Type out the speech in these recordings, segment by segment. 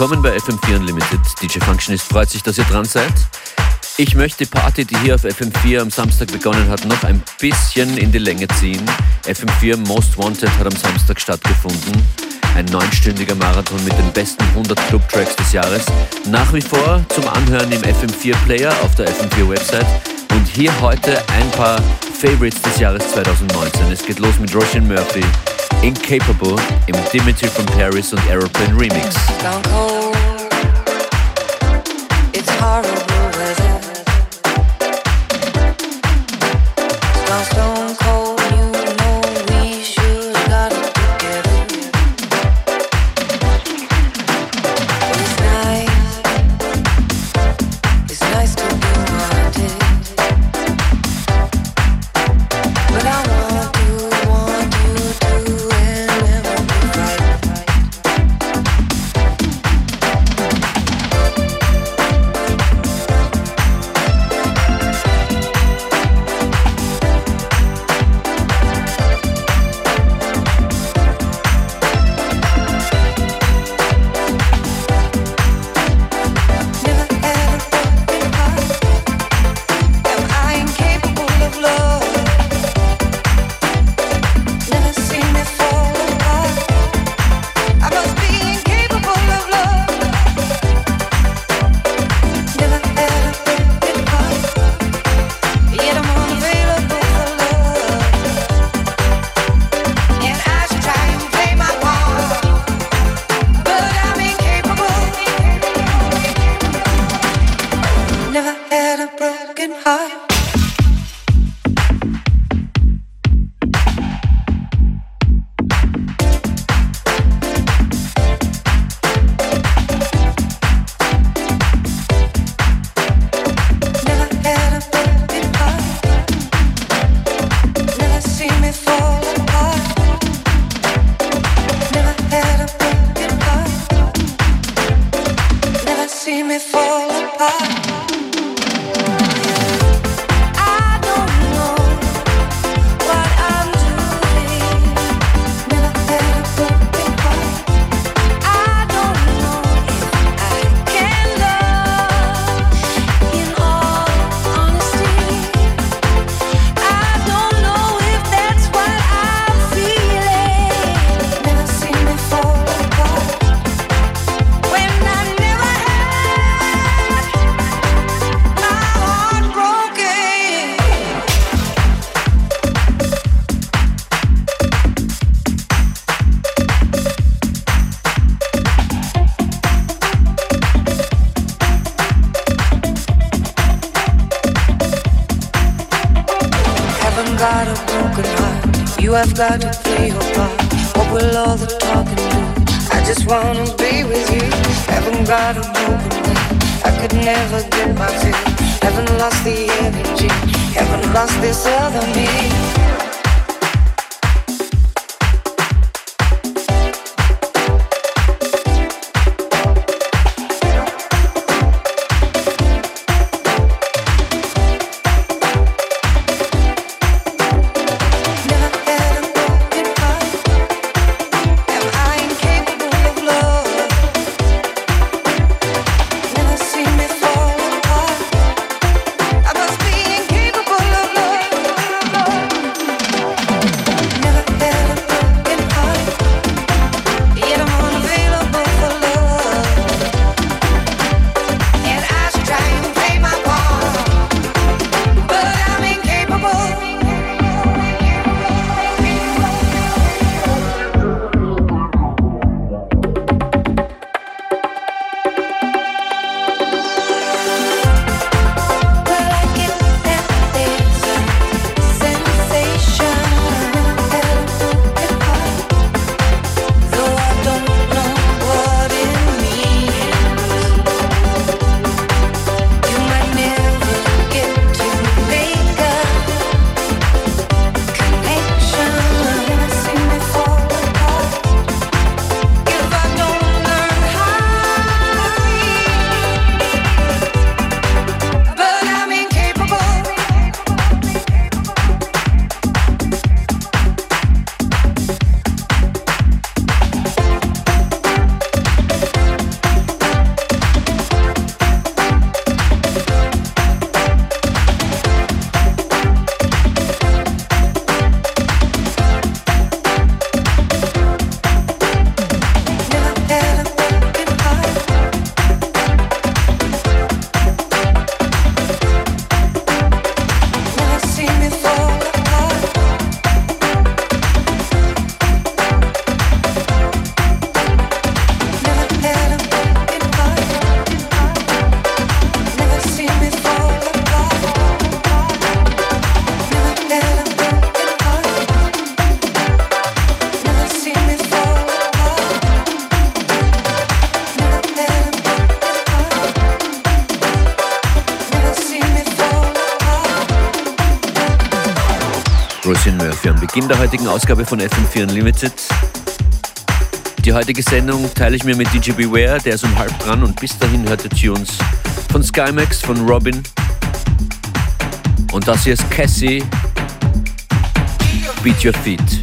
Willkommen bei FM4 Unlimited. DJ Functionist freut sich, dass ihr dran seid. Ich möchte die Party, die hier auf FM4 am Samstag begonnen hat, noch ein bisschen in die Länge ziehen. FM4 Most Wanted hat am Samstag stattgefunden. Ein neunstündiger Marathon mit den besten 100 Club-Tracks des Jahres. Nach wie vor zum Anhören im FM4-Player auf der FM4-Website. Und hier heute ein paar Favorites des Jahres 2019. Es geht los mit Roshan Murphy, Incapable im Dimitri from Paris und Aeroplane Remix. I I could never get my feel Haven't lost the energy. Haven't lost this other me. Der heutigen Ausgabe von FM4 Unlimited. Die heutige Sendung teile ich mir mit DJ Beware, der ist um halb dran und bis dahin hört ihr Tunes von Skymax, von Robin. Und das hier ist Cassie, Beat Your Feet.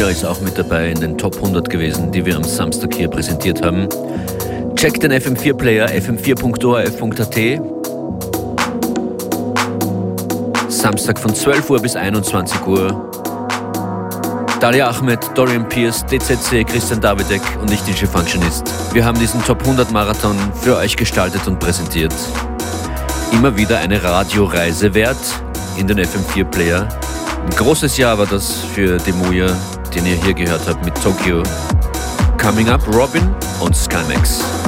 Demuya ist auch mit dabei in den Top 100 gewesen, die wir am Samstag hier präsentiert haben. Checkt den FM4-Player fm4.orf.at. Samstag von 12 Uhr bis 21 Uhr. Dalia Ahmed, Dorian Pierce, DZC, Christian Davidek und ich, DJ Functionist. Wir haben diesen Top 100 Marathon für euch gestaltet und präsentiert. Immer wieder eine Radioreise wert in den FM4-Player. Ein großes Jahr war das für Demuya, den ihr hier gehört habt mit Tokyo. Coming up, Robin und Skymax.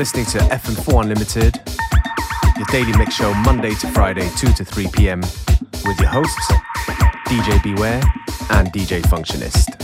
Listening to FM4 Unlimited, your daily mix show Monday to Friday, 2 to 3 p.m. with your hosts, DJ Beware and DJ Functionist.